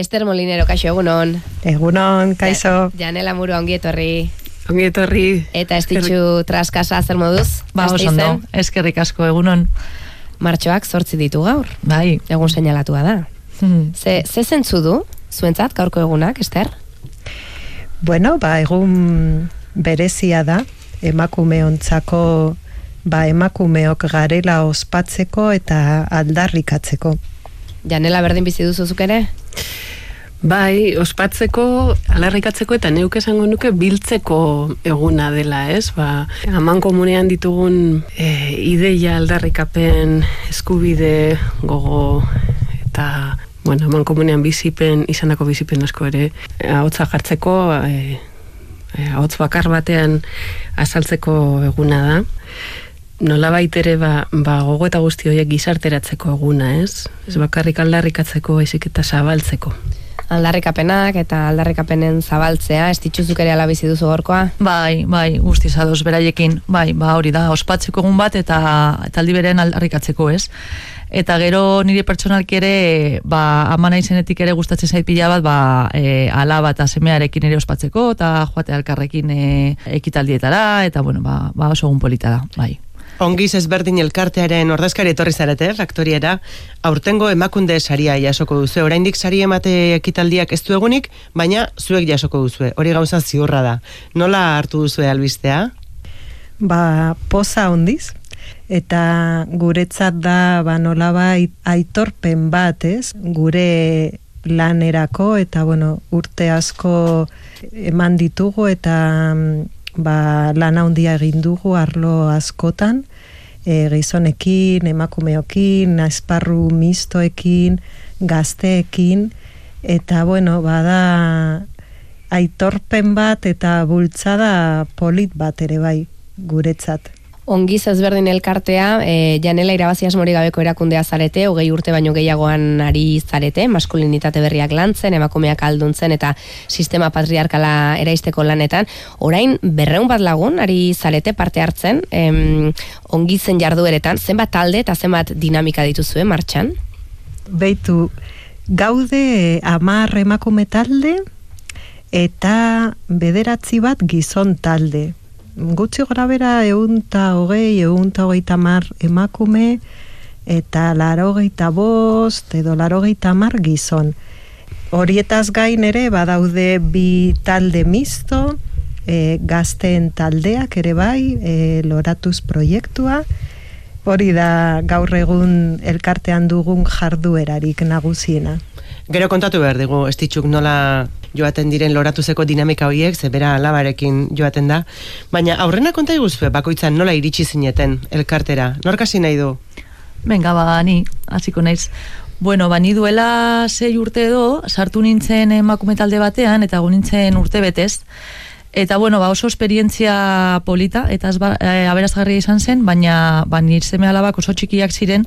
Ester Molinero, kaixo, egunon. Egunon, kaixo. Janela Muru, ongi etorri. Ongi etorri. Eta ez ditxu traskasa zer moduz? Ba, oso ondo, eskerrik asko, egunon. Martxoak sortzi ditu gaur. Bai. Egun seinalatua da. Hmm. Ze, ze zentzu du, zuentzat, gaurko egunak, Ester? Bueno, ba, egun berezia da, emakume ontzako, ba, emakumeok garela ospatzeko eta aldarrikatzeko. Janela berdin bizi duzuzuk ere? Bai, ospatzeko, alarrikatzeko eta neuk esango nuke biltzeko eguna dela, ez? Ba, aman komunean ditugun e, ideia aldarrikapen eskubide gogo eta bueno, aman komunean bizipen, izanako bizipen asko ere, ahotza jartzeko, e, e, bakar batean azaltzeko eguna da nola baitere ba, ba gogo eta guzti horiek gizarteratzeko eguna, ez? Ez bakarrik aldarrikatzeko, ezik eta zabaltzeko. Aldarrikapenak eta aldarrikapenen zabaltzea, ez dituzuk ere alabizi duzu gorkoa? Bai, bai, guzti zadoz beraiekin, bai, ba hori da, ospatzeko egun bat eta, eta aldi beren aldarrikatzeko, ez? Eta gero nire pertsonalki ere, ba, ama izenetik ere gustatzen zait pila bat, ba, e, alaba eta semearekin ere ospatzeko, eta joate alkarrekin e, ekitaldietara, eta bueno, ba, ba oso egun polita da, bai. Ongiz ezberdin elkartearen ordezkari etorri zarete, raktoriera, aurtengo emakunde saria jasoko duzu. Oraindik sari emate ekitaldiak ez du egunik, baina zuek jasoko duzu. Hori gauza ziurra da. Nola hartu duzu albistea? Ba, poza ondiz. Eta guretzat da, ba, nola ba, aitorpen bat, ez? Gure lanerako, eta, bueno, urte asko eman ditugu, eta ba, lan handia egin dugu arlo askotan, e, gizonekin, emakumeokin, esparru mistoekin, gazteekin, eta bueno, bada aitorpen bat eta bultzada polit bat ere bai guretzat ongiz ezberdin elkartea, e, janela irabazi asmori gabeko erakundea zarete, hogei urte baino gehiagoan ari zarete, maskulinitate berriak lantzen, emakumeak alduntzen eta sistema patriarkala eraisteko lanetan. Orain, berreun bat lagun, ari zarete parte hartzen, em, ongizen jardueretan, zenbat talde eta zenbat dinamika dituzue martxan? Beitu, gaude amar emakume talde, eta bederatzi bat gizon talde gutxi gora bera eunta hogei, eunta hogei tamar emakume, eta laro geita bost, edo laro geita mar gizon. Horietaz gain ere, badaude bi talde misto, e, gazteen taldeak ere bai, e, loratuz proiektua, hori da gaur egun elkartean dugun jarduerarik nagusiena. Gero kontatu behar dugu, estitxuk nola joaten diren loratuzeko dinamika horiek, ze bera labarekin joaten da. Baina aurrena konta iguzue, bakoitzan nola iritsi zineten elkartera. Norkasi nahi du? Venga, ba, ni, hasiko naiz. Bueno, bani duela sei urte edo, sartu nintzen emakume talde batean, eta gu nintzen urte betez. Eta bueno, ba, oso esperientzia polita, eta e, aberazgarria izan zen, baina ba, nire alabak oso txikiak ziren,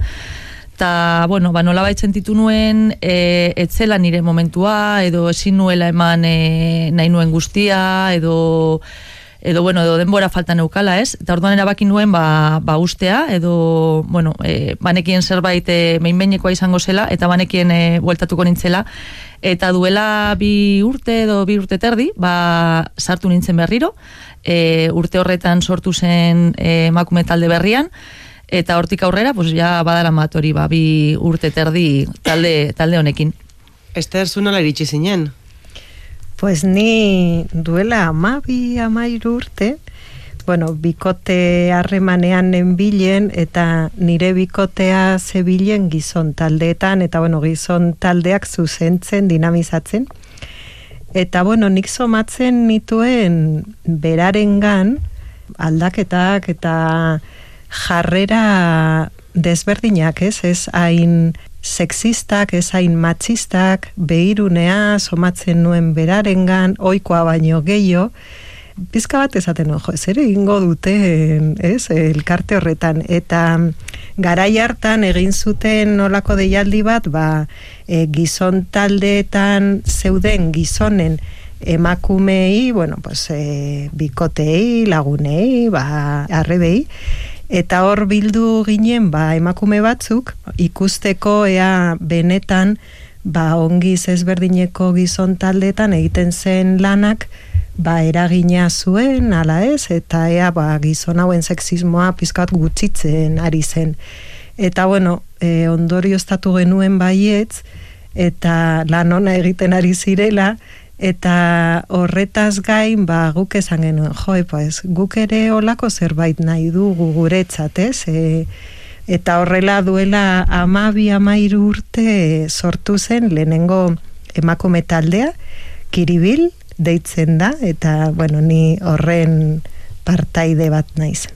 eta, bueno, ba, nola baitzen titu nuen, e, etzela nire momentua, edo ezin nuela eman e, nahi nuen guztia, edo edo bueno, edo denbora falta neukala, ez? Eta orduan erabaki nuen ba, ba ustea, edo, bueno, e, banekien zerbait e, meinbeinekoa izango zela, eta banekien e, bueltatuko nintzela, eta duela bi urte edo bi urte terdi, ba, sartu nintzen berriro, e, urte horretan sortu zen e, emakume talde berrian, eta hortik aurrera, pues ja badara matori, ba, bi urte terdi talde, talde honekin. Ester, zu nola iritsi zinen? Pues ni duela amabi amairu urte, bueno, bikote harremanean nenbilen eta nire bikotea zebilen gizon taldeetan, eta bueno, gizon taldeak zuzentzen, dinamizatzen. Eta bueno, nik somatzen nituen berarengan aldaketak eta jarrera desberdinak, ez? Ez hain sexistak, ez hain matxistak, behirunea, somatzen nuen berarengan, oikoa baino gehiago, Bizka bat ezaten ojo, ez ere ingo dute, ez, elkarte horretan. Eta garai hartan egin zuten nolako deialdi bat, ba, e, gizon taldeetan zeuden gizonen emakumei, bueno, pues, e, bikotei, lagunei, ba, arrebei, Eta hor bildu ginen ba, emakume batzuk ikusteko ea benetan ba ongiz ezberdineko gizon taldetan egiten zen lanak ba eragina zuen ala ez eta ea ba gizon hauen sexismoa pizkat gutxitzen ari zen. Eta bueno e, ondorio estatu genuen baietz eta lan ona egiten ari zirela eta horretaz gain ba guk esan genuen jo pues guk ere olako zerbait nahi dugu guretzat ez e, eta horrela duela amabi amairu urte sortu zen lehenengo emakume taldea kiribil deitzen da eta bueno ni horren partaide bat naiz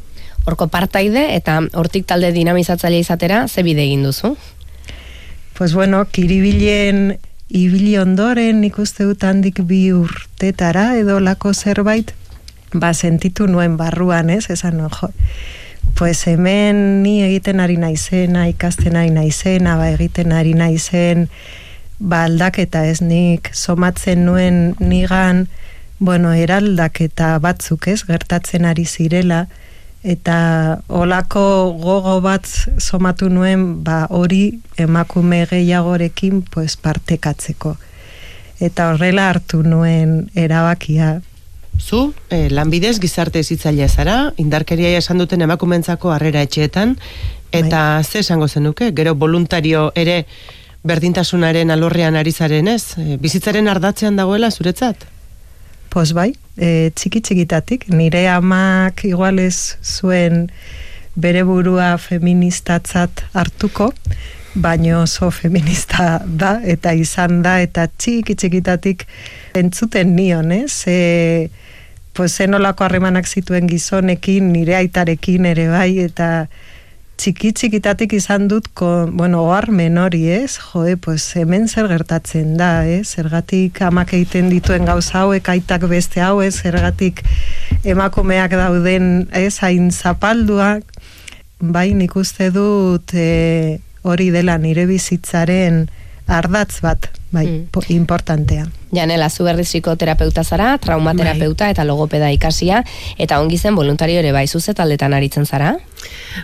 Horko partaide eta hortik talde dinamizatzaile izatera ze bide egin duzu? Pues bueno, kiribilen ibili ondoren nik uste dut handik bi urtetara edo lako zerbait ba sentitu nuen barruan, ez? Esan no, jo, pues hemen ni egiten ari naizena, ikasten ari naizena, ba egiten ari naizen, ba aldaketa ez nik somatzen nuen nigan, bueno, eraldaketa batzuk ez, gertatzen ari zirela, eta olako gogo bat somatu nuen, ba hori emakume gehiagorekin pues, partekatzeko. Eta horrela hartu nuen erabakia, Zu, eh, lanbidez gizarte ezitzailea zara, indarkeria esan duten emakumentzako harrera etxeetan, eta bai. ze esango zenuke, gero voluntario ere berdintasunaren alorrean ari zaren ez? Eh, bizitzaren ardatzean dagoela zuretzat? Pos bai, e, txiki txikitatik, nire amak igualez zuen bere burua feministatzat hartuko, baino oso feminista da, eta izan da, eta txiki txikitatik entzuten nion, ez? E, pues zenolako harremanak zituen gizonekin, nire aitarekin ere bai, eta txiki txikitatik izan dut, ko, bueno, oarmen hori ez, joe, pues hemen zer gertatzen da, ez, zergatik amak egiten dituen gauza hauek, aitak beste hau, ez, zergatik emakumeak dauden, ez, hain zapalduak, bai nik uste dut e, hori dela nire bizitzaren ardatz bat, bai, mm. importantea. Janela, zu berriz psikoterapeuta zara, traumaterapeuta bai. eta logopeda ikasia, eta ongi zen voluntario ere bai zuze taldetan aritzen zara?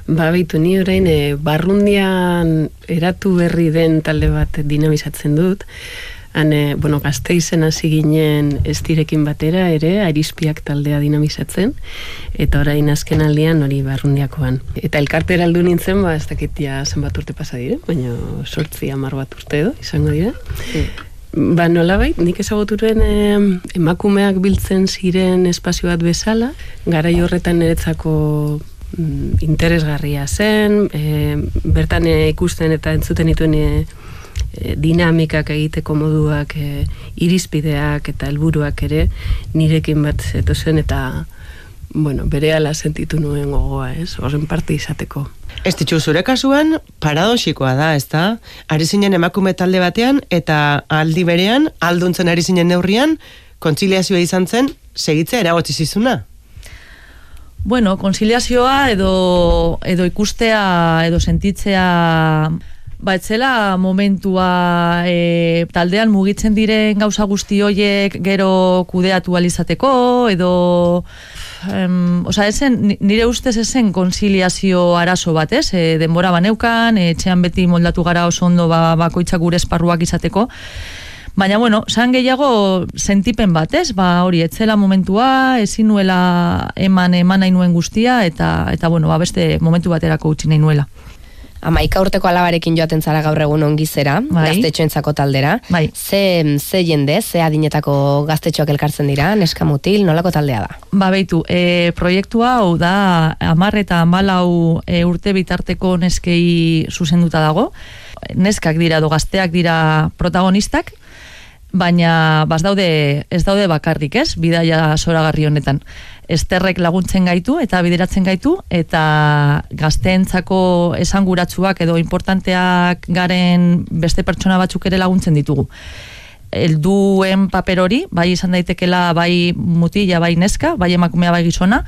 Ba, bitu, ni orain, e, barrundian eratu berri den talde bat dinamizatzen dut, Han, bueno, gazte izen hasi ginen estirekin batera ere, arizpiak taldea dinamizatzen, eta orain azken aldian hori barrundiakoan. Eta elkarte eraldu nintzen, ba, ez dakit ja zenbat urte pasa dire, baina sortzi amar bat urte edo, izango dira. Ba, nola bai, nik ezaguturen emakumeak biltzen ziren espazio bat bezala, gara horretan niretzako mm, interesgarria zen, e, bertan ikusten eta entzuten dituen e, e, dinamikak egiteko moduak, e, irizpideak eta helburuak ere nirekin bat zeto zen eta bueno, bere ala sentitu nuen gogoa, ez? Horren parte izateko. Ez ditxu zure kasuan, paradoxikoa da, ez da? Ari zinen emakume talde batean, eta aldi berean, alduntzen ari zinen neurrian, kontziliazioa izan zen, segitzea eragotzi zizuna? Bueno, konziliazioa edo, edo ikustea, edo sentitzea Ba, etzela momentua e, taldean mugitzen diren gauza guzti hoiek gero kudeatu alizateko, edo... Em, osa, esen, nire ustez esen konsiliazio arazo bat, ez? E, denbora baneukan, etxean beti moldatu gara oso ondo ba, bakoitzak gure esparruak izateko. Baina, bueno, san gehiago sentipen bat, ez? Ba, hori, etzela momentua, ezin nuela eman, eman nahi nuen guztia, eta, eta bueno, ba, beste momentu baterako utzi nahi nuela amaika urteko alabarekin joaten zara gaur egun ongizera, bai. gaztetxoentzako taldera. Bai. Ze, ze jende, ze adinetako gaztetxoak elkartzen dira, neska mutil, nolako taldea da? Ba, beitu, e, proiektua hau da, amar eta amalau e, urte bitarteko neskei zuzenduta dago. Neskak dira, do gazteak dira protagonistak, baina bas daude, ez daude bakarrik, ez? Bidaia soragarri honetan esterrek laguntzen gaitu eta bideratzen gaitu eta gazteentzako esanguratsuak edo importanteak garen beste pertsona batzuk ere laguntzen ditugu. Elduen paper hori, bai izan daitekela bai mutila, bai neska, bai emakumea, bai gizona,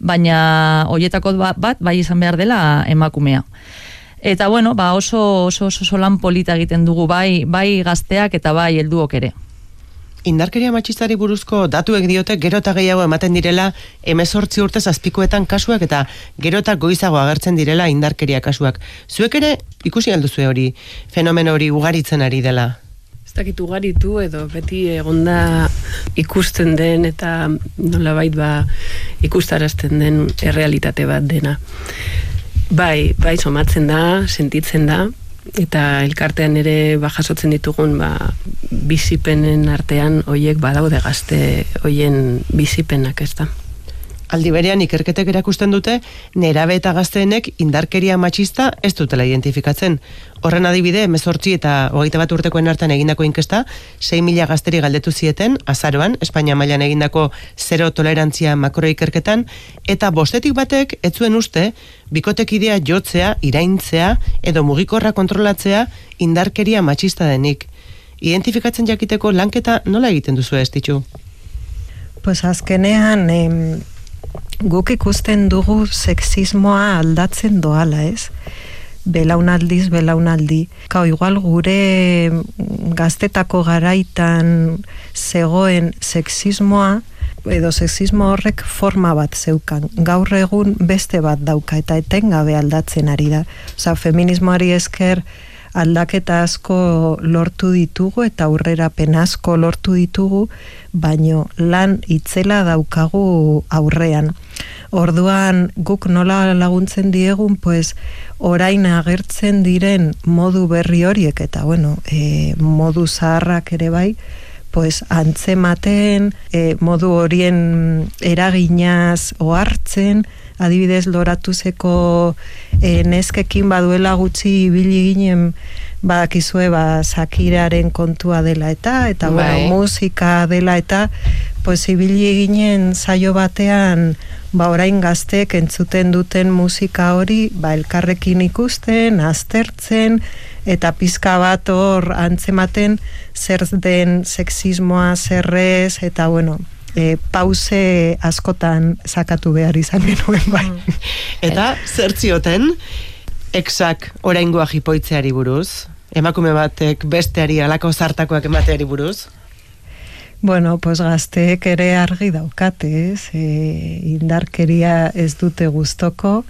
baina hoietako bat bai izan behar dela emakumea. Eta bueno, ba oso, oso, oso, oso lan polita egiten dugu, bai, bai gazteak eta bai helduok ere. Indarkeria matxistari buruzko datuek diote gero eta gehiago ematen direla emezortzi urte zazpikoetan kasuak eta gero eta goizago agertzen direla indarkeria kasuak. Zuek ere ikusi alduzue hori, fenomen hori ugaritzen ari dela? Ez dakit ugaritu edo beti egonda ikusten den eta nolabait ba ikustarazten den errealitate bat dena. Bai, bai somatzen da, sentitzen da, eta elkartean ere ba jasotzen ditugun ba, bizipenen artean hoiek badaude gazte hoien bizipenak ez da. Aldi berean ikerketek erakusten dute nerabe eta gazteenek indarkeria matxista ez dutela identifikatzen. Horren adibide, emezortzi eta hogeita bat urtekoen artean egindako inkesta, 6 mila gazteri galdetu zieten, azaroan, Espainia mailan egindako zero tolerantzia makro ikerketan, eta bostetik batek, ez zuen uste, bikotekidea jotzea, iraintzea, edo mugikorra kontrolatzea indarkeria matxista denik. Identifikatzen jakiteko lanketa nola egiten duzu ez ditxu? Pues azkenean, em, guk ikusten dugu sexismoa aldatzen doala, ez? Belaunaldiz, belaunaldi. Kau, igual gure gaztetako garaitan zegoen sexismoa, edo sexismo horrek forma bat zeukan. Gaur egun beste bat dauka eta etengabe aldatzen ari da. Osa, feminismoari esker aldaketa asko lortu ditugu eta aurrerapen asko lortu ditugu, baino lan itzela daukagu aurrean. Orduan guk nola laguntzen diegun, pues orain agertzen diren modu berri horiek eta bueno, e, modu zaharrak ere bai, pues antzematen, e, modu horien eraginaz ohartzen, adibidez loratuzeko e, neskekin baduela gutxi ibili ginen badakizue ba sakiraren kontua dela eta eta Bai. bueno, musika dela eta pues ibili ginen saio batean ba orain gaztek entzuten duten musika hori ba elkarrekin ikusten, aztertzen eta pizka bat hor antzematen zer den sexismoa zerrez eta bueno e, pause askotan sakatu behar izan genuen bai. Eta zer zioten, exak oraingoa jipoitzeari buruz, emakume batek besteari alako zartakoak emateari buruz, Bueno, pues gazteek ere argi daukate, ez? E, indarkeria ez dute gustoko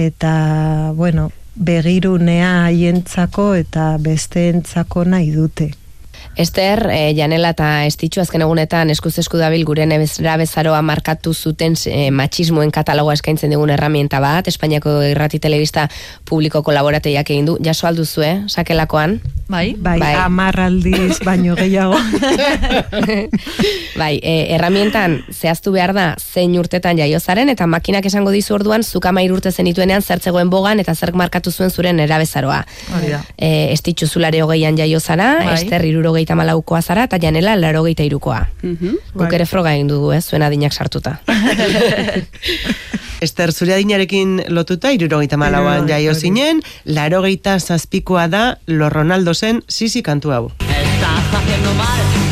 eta, bueno, begirunea haientzako eta besteentzako nahi dute. Ester, e, Janela eta Estitxu azken egunetan eskuz esku dabil gure nebezra bezaroa markatu zuten e, machismoen katalogoa eskaintzen digun herramienta bat, Espainiako irrati telebista publiko kolaborateiak egin du, jaso alduzue, sakelakoan? Bai? Bai, Bai. amar aldiz baino gehiago. bai, e, herramientan zehaztu behar da zein urtetan jaiozaren eta makinak esango dizu orduan zuk amair urte zenituenean zertzegoen bogan eta zerk markatu zuen zuren erabezaroa. Hori da. E, estitxu zulare hogeian jaiozara, Bai. Ester irurogeita malaukoa zara eta janela larogeita irukoa. Mhm. Guk Bai. ere froga egin dugu, ez, zuen adinak sartuta. Ester, zure adinarekin lotuta, irurogeita malauan jaio zinen, larogeita zazpikoa da Lo Ronaldo zen sisi kantu hau. Estás haciendo mal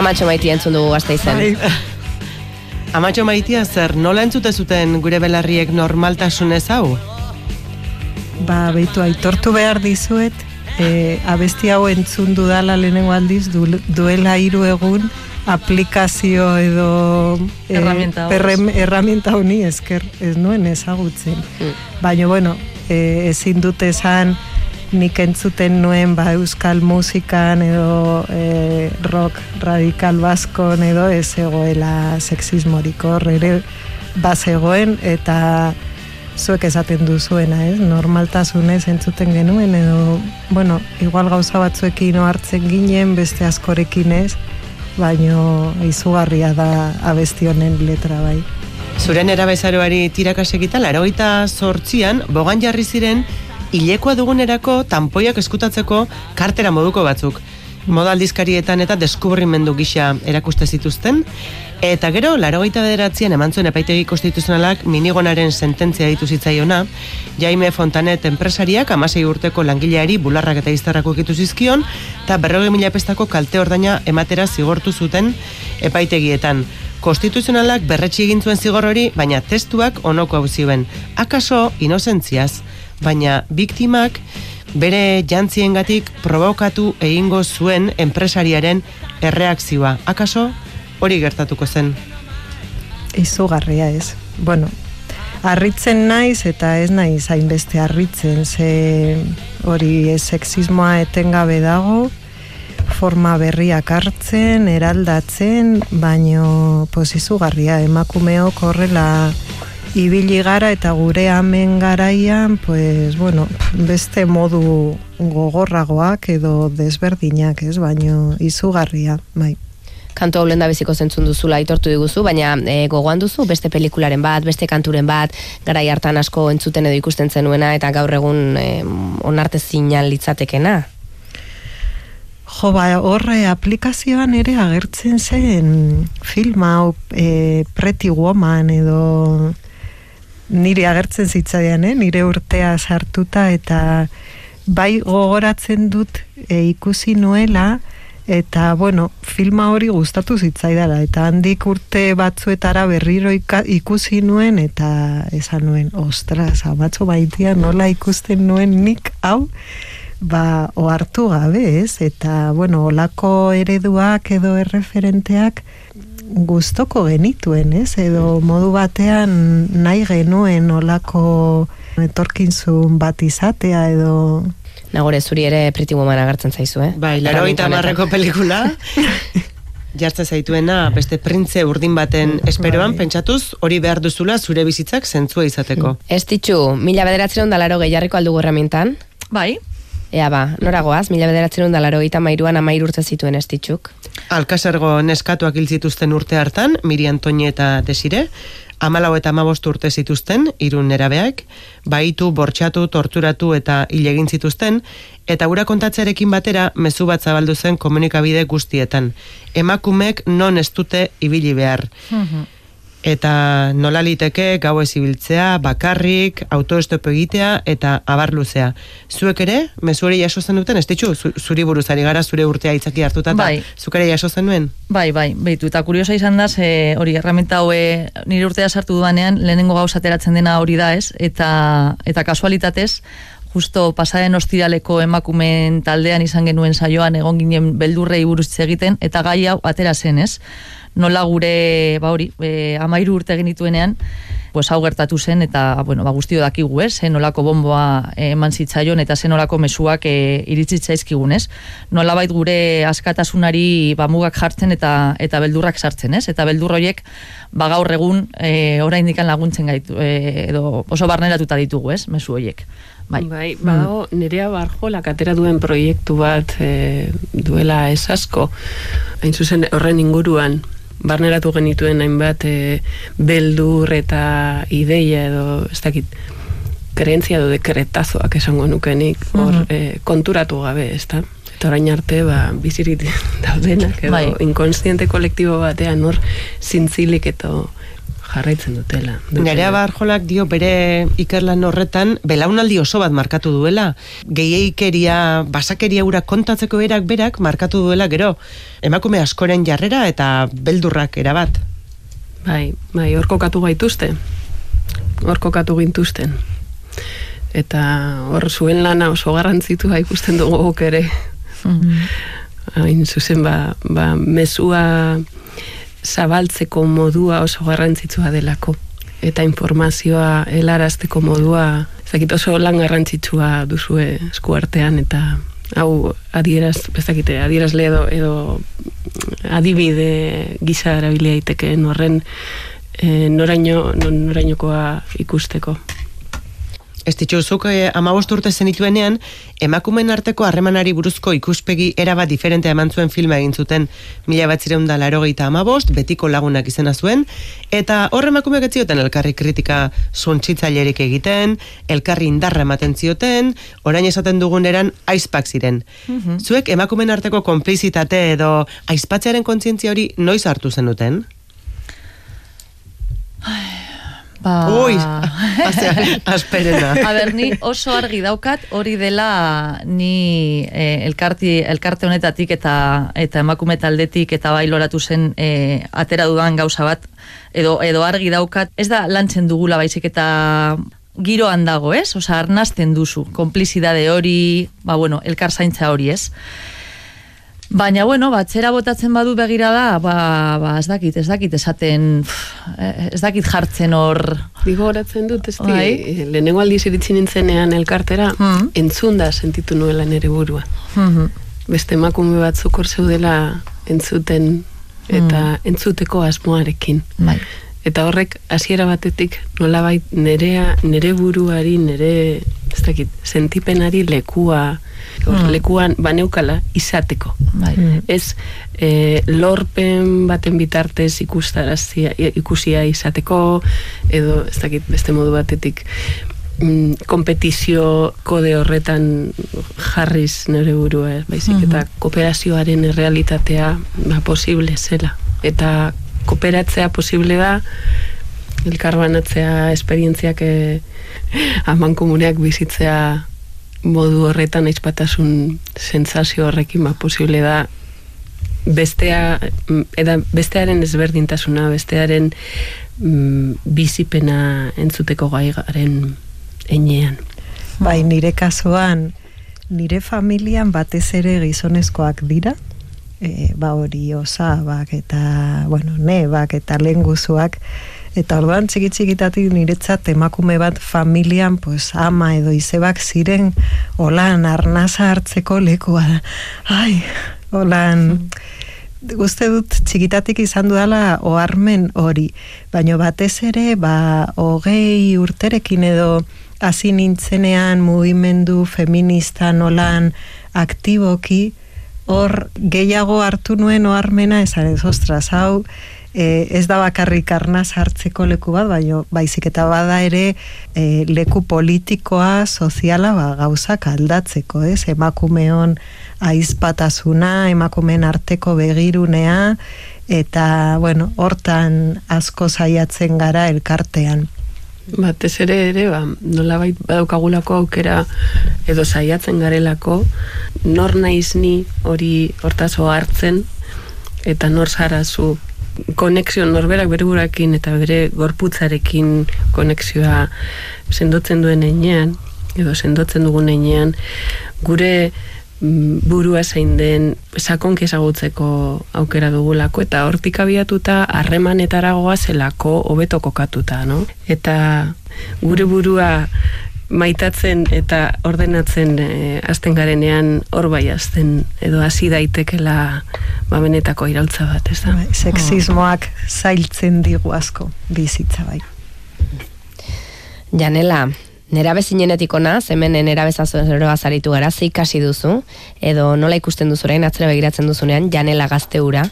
Amatxo maiti entzun dugu gazte izen. Bai. Amatxo maitia zer, nola entzute zuten gure belarriek normaltasunez hau? Ba, beitu aitortu behar dizuet, e, abesti hau entzun dudala lehenengo aldiz du, duela hiru egun aplikazio edo e, herramienta honi esker ez nuen ezagutzen. Baina, bueno, e, ezin dute esan nik entzuten nuen ba, euskal musikan edo e, rock radikal baskon edo ez egoela sexismorik ere bazegoen eta zuek esaten duzuena, ez? Normaltasunez entzuten genuen edo, bueno, igual gauza batzuekin hartzen ginen, beste askorekin ez, baino izugarria da abesti honen letra bai. Zuren erabezaroari tirakasegita, larogeita sortzian, bogan jarri ziren, hilekoa dugunerako tanpoiak eskutatzeko kartera moduko batzuk. moda aldizkarietan eta deskubrimendu gisa erakuste zituzten, eta gero, laro gaita bederatzean eman zuen epaitegi konstituzionalak minigonaren sententzia ditu zitzaiona, Jaime Fontanet enpresariak amasei urteko langileari bularrak eta iztarrak ukitu zizkion, eta berroge mila pestako kalte ordaina ematera zigortu zuten epaitegietan. Konstituzionalak berretsi egin zuen zigor hori, baina testuak onoko hau zioen. Akaso, inozentziaz, baina biktimak bere jantziengatik provokatu egingo zuen enpresariaren erreakzioa. Akaso, hori gertatuko zen. Izugarria ez. Bueno, harritzen naiz eta ez naiz hainbeste harritzen, ze hori sexismoa etengabe dago, forma berriak hartzen, eraldatzen, baino pues izugarria emakumeok horrela ibili gara eta gure amen garaian, pues, bueno, beste modu gogorragoak edo desberdinak, ez, baino izugarria, bai. Kanto hau lenda beziko zentzun duzula aitortu diguzu, baina e, gogoan duzu beste pelikularen bat, beste kanturen bat, garai hartan asko entzuten edo ikusten zenuena eta gaur egun e, onarte zinal litzatekena. Jo, ba, horre aplikazioan ere agertzen zen filma hau e, Pretty Woman edo nire agertzen zitzaidan, eh? nire urtea sartuta eta bai gogoratzen dut e, ikusi nuela eta bueno, filma hori gustatu zitzaidala eta handik urte batzuetara berriro ikusi nuen eta esan nuen, ostras, amatxo baitia nola ikusten nuen nik hau ba, ohartu gabe, ez? Eta, bueno, olako ereduak edo erreferenteak gustoko genituen, ez? Edo modu batean nahi genuen olako etorkinzun bat izatea edo... Nagore, zuri ere Pretty Woman agertzen zaizu, eh? Bai, laro eta marreko pelikula, jartzen zaituena beste printze urdin baten esperoan, Bai. pentsatuz, hori behar duzula zure bizitzak zentzua izateko. Ez ditxu, mila bederatzen da laro gehiarriko aldugu herramientan. Bai, Ea ba, noragoaz, mila bederatzen laro gehieta mairuan amair urte zituen ez ditxuk. Alkasargo neskatuak hil zituzten urte hartan, Miriam Toñi eta Desire, amalau eta amabost urte zituzten, irun nerabeak, baitu, bortxatu, torturatu eta hil egin zituzten, eta gura kontatzearekin batera mezu bat zabaldu zen komunikabide guztietan. Emakumek non ez dute ibili behar. Eta nola liteke gau ibiltzea, bakarrik, autoestopo egitea eta abar luzea. Zuek ere, mezu hori jaso zen duten, ez ditxu, zu- zuri buruzari gara zure urtea itzaki hartuta, Bai. zuk ere jaso zenuen? Bai, bai, behitu, eta kuriosa izan da, ze hori, erramenta hoe nire urtea sartu dudanean, lehenengo gauza ateratzen dena hori da ez, eta, eta kasualitatez, justo pasaren ostiraleko emakumeen taldean izan genuen saioan egon ginen beldurrei buruz egiten, eta gai hau atera zen ez, nola gure, ba hori, e, amairu urte genituenean, pues hau gertatu zen eta bueno, ba guztio dakigu, ez? Ze nolako bonboa eh, eman zitzaion eta ze nolako mezuak e, iritsi zaizkigun, ez? Nolabait gure askatasunari ba mugak jartzen eta eta beldurrak sartzen, ez? Eta beldur horiek ba gaur egun eh oraindik laguntzen gaitu e, edo oso barneratuta ditugu, ez? Mezu horiek. Bai. Bai, badago nerea barjolak atera duen proiektu bat e, duela ez asko, hain zuzen horren inguruan, barneratu genituen hainbat e, beldur eta ideia edo, ez dakit, krentzia edo dekretazoak esango nukenik, hor Mhm. e, konturatu gabe, ez da? Eta orain arte, ba, bizirik daudenak, edo Bai. inkonstiente kolektibo batean hor zintzilik eta jarraitzen dutela. Nerea Barjolak dio bere ikerlan horretan belaunaldi oso bat markatu duela. Gehiikeria, basakeria ura kontatzeko berak berak markatu duela gero. Emakume askoren jarrera eta beldurrak erabat. Bai, bai, hor kokatu gaituzte. Hor kokatu gintuzten. Eta hor zuen lana oso garrantzitua ikusten dugu ere. Hain zuzen, ba, ba, mezua zabaltzeko modua oso garrantzitsua delako. Eta informazioa helarazteko modua, ez dakit oso lan garrantzitsua duzue eskuartean, eta hau adieraz, ez dakite, adierazle edo, edo adibide gisa erabilia horren e, noraino, no- norainokoa ikusteko. Ez dituzuk eh, amabost urte zenituenean, emakumen arteko harremanari buruzko ikuspegi eraba diferente eman zuen filma egin zuten mila bat zireun da larogeita amabost, betiko lagunak izena zuen, eta hor emakumeak ez zioten elkarri kritika zontzitzailerik egiten, elkarri indarra ematen zioten, orain esaten dugun eran aizpak ziren. Zuek emakumen arteko konplizitate edo aizpatzearen kontzientzia hori noiz hartu zenuten? Ba... Ui, asperena. A ber, ni oso argi daukat hori dela ni eh, elkarti, elkarte honetatik eta eta emakume taldetik eta bai loratu zen eh, atera dudan gauza bat edo edo argi daukat ez da lantzen dugula baizik eta giroan dago, ez? Osa, arnazten duzu, konplizidade hori, ba, bueno, elkar zaintza hori, ez? Baina, bueno, batzera botatzen badu begira da, ba, ba, ez dakit, ez dakit, esaten, pff, eh, ez dakit jartzen hor, Digo horatzen dut, ez Bai. di, lehenengo aldiz iritsi nintzenean elkartera, Hmm. entzunda sentitu nuela nere burua. Mhm. Beste emakume batzuk hor zeudela entzuten eta entzuteko asmoarekin. bai. Eta horrek hasiera batetik nolabait nerea nere buruari, nere ez dakit, sentipenari lekua hor, lekuan baneukala izateko. Bai. Ez e, lorpen baten bitartez ikustarazia, ikusia izateko edo ez dakit beste modu batetik mm, kompetizio kode horretan jarriz nire burua, ez, baizik eta kooperazioaren errealitatea ba, posible zela. Eta kooperatzea posible da elkarbanatzea esperientziak e, aman komuneak bizitzea modu horretan aizpatasun sentsazio horrekin ba, posible da bestea mm, eda bestearen ezberdintasuna bestearen mm, bizipena entzuteko gai garen enean Bai, nire kasuan, nire familian batez ere gizonezkoak dira, e, ba hori osabak eta, bueno, nebak eta lenguzuak, eta orduan txiki txikitatik niretzat emakume bat familian, pues, ama edo izebak ziren, holan arnaza hartzeko lekua da. Ai, holan... Uste dut txikitatik izan dudala oharmen hori, baino batez ere ba hogei urterekin edo hasi nintzenean mugimendu feminista nolan aktiboki hor gehiago hartu nuen oharmena esan ez ostras hau e, ez da bakarrik arnaz hartzeko leku bat, baino baizik eta bada ere e, leku politikoa, soziala ba, gauzak aldatzeko, ez? Emakumeon aizpatasuna, emakumeen arteko begirunea, eta, bueno, hortan asko saiatzen gara elkartean. batez ere ere ba, nolabait badaukagulako aukera edo saiatzen garelako nor naiz ni hori hortazo hartzen eta nor zara zu konexio norberak bere burakin eta bere gorputzarekin konexioa sendotzen duen einean edo sendotzen dugun einean gure mm, burua zein den sakonki ezagutzeko aukera dugulako eta hortik abiatuta harremanetaragoa zelako hobeto kokatuta, no? Eta gure burua maitatzen eta ordenatzen e, azten garenean hor bai azten edo hasi daitekela ba benetako iraultza bat, ez da? Bai, Sexismoak zailtzen digu asko bizitza bai. Janela, nera bezinenetik ona, hemen nera bezazoeroa zaritu gara, ikasi duzu, edo nola ikusten duzu orain, atzera begiratzen duzunean, janela gazte ura.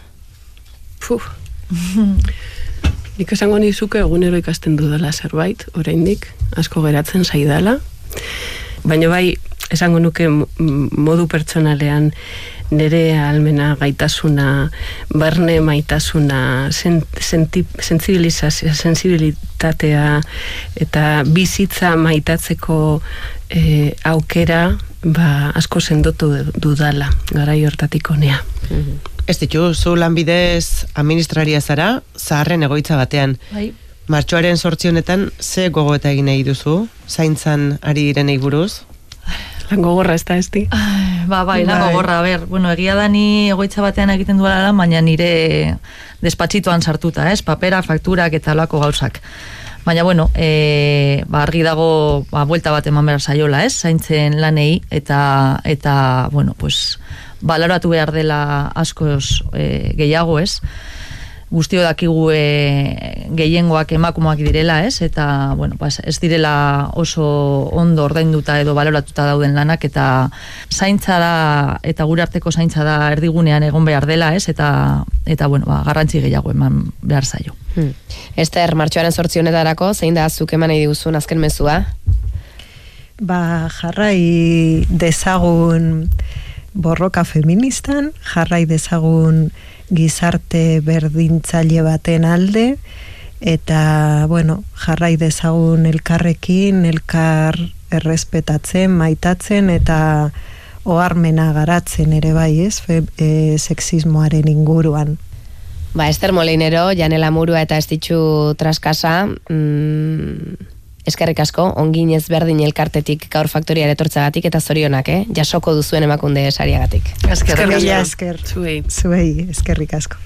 Nik esango nizuke egunero ikasten dudala zerbait, oraindik asko geratzen zaidala. Baina bai, esango nuke modu pertsonalean nire almena gaitasuna, barne maitasuna, sen, senti, sensibilizazio, sensibilitatea eta bizitza maitatzeko eh, aukera ba, asko sendotu dudala garai hortatik honea. Ez ditu, zu lanbidez administraria zara, zaharren egoitza batean. Bai. Martxoaren sortzi honetan, ze gogoeta egin nahi duzu? Zaintzan ari direnei buruz? Lan gogorra ez da ez di? Ai, Ba, bai, lan Bai. gogorra, a ber, bueno, egia da ni egoitza batean egiten duela lan, baina nire despatxituan sartuta, ez, papera, fakturak eta olako gauzak. Baina, bueno, e, ba, argi dago, ba, buelta bat eman behar saiola, ez, zaintzen lanei, eta, eta bueno, pues, baloratu behar dela askoz e, gehiago, ez. guztio dakigu e, gehiengoak emakumoak direla, ez? Eta, bueno, pas, ez direla oso ondo ordainduta edo baloratuta dauden lanak, eta zaintza da, eta gure arteko zaintza da erdigunean egon behar dela, ez? Eta, eta bueno, ba, garrantzi gehiago eman behar zaio. Hmm. Ester, martxoaren sortzionetarako, zein da zuk eman nahi diguzun azken mezua? Ba, jarrai dezagun borroka feministan, jarrai dezagun gizarte berdintzaile baten alde, eta, bueno, jarrai dezagun elkarrekin, elkar errespetatzen, maitatzen, eta oharmena garatzen ere bai, ez, fe, e, sexismoaren inguruan. Ba, Ester Molinero, Janela Murua eta Estitxu Traskasa, mm, eskerrik asko, ongin berdin elkartetik gaur faktoriare etortzagatik eta zorionak, eh? jasoko duzuen emakunde sariagatik. Eskerrik asko. Zuei. Zuei, eskerrik asko.